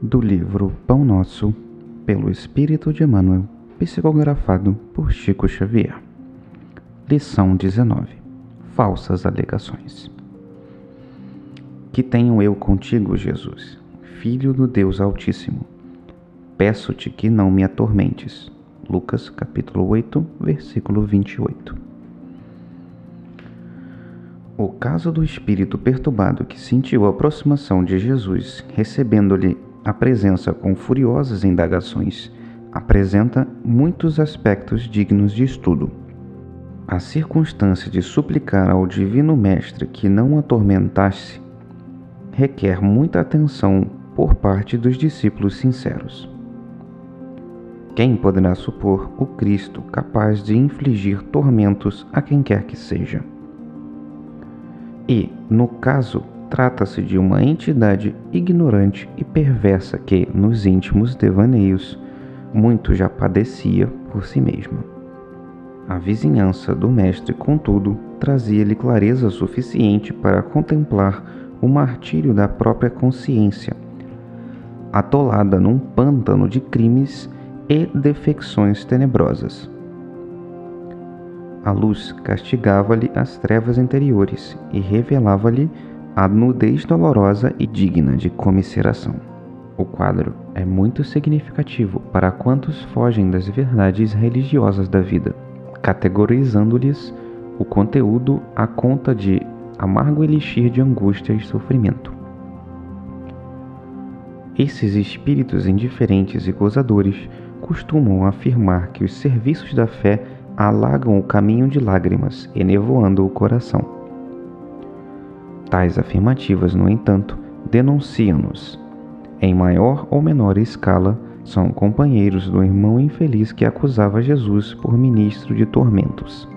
do livro Pão Nosso, pelo Espírito de Emmanuel, psicografado por Chico Xavier. Lição 19: Falsas alegações. Que tenho eu contigo, Jesus, Filho do Deus Altíssimo. Peço-te que não me atormentes. Lucas capítulo 8, versículo 28. O caso do espírito perturbado que sentiu a aproximação de Jesus, recebendo-lhe a presença com furiosas indagações apresenta muitos aspectos dignos de estudo. A circunstância de suplicar ao Divino Mestre que não atormentasse requer muita atenção por parte dos discípulos sinceros. Quem poderá supor o Cristo capaz de infligir tormentos a quem quer que seja? E, no caso Trata-se de uma entidade ignorante e perversa que, nos íntimos devaneios, muito já padecia por si mesma. A vizinhança do mestre, contudo, trazia-lhe clareza suficiente para contemplar o martírio da própria consciência, atolada num pântano de crimes e defecções tenebrosas. A luz castigava-lhe as trevas interiores e revelava-lhe a nudez dolorosa e digna de comiseração. O quadro é muito significativo para quantos fogem das verdades religiosas da vida, categorizando-lhes o conteúdo à conta de amargo elixir de angústia e sofrimento. Esses espíritos indiferentes e gozadores costumam afirmar que os serviços da fé alagam o caminho de lágrimas, enevoando o coração. Tais afirmativas, no entanto, denunciam-nos. Em maior ou menor escala, são companheiros do irmão infeliz que acusava Jesus por ministro de tormentos.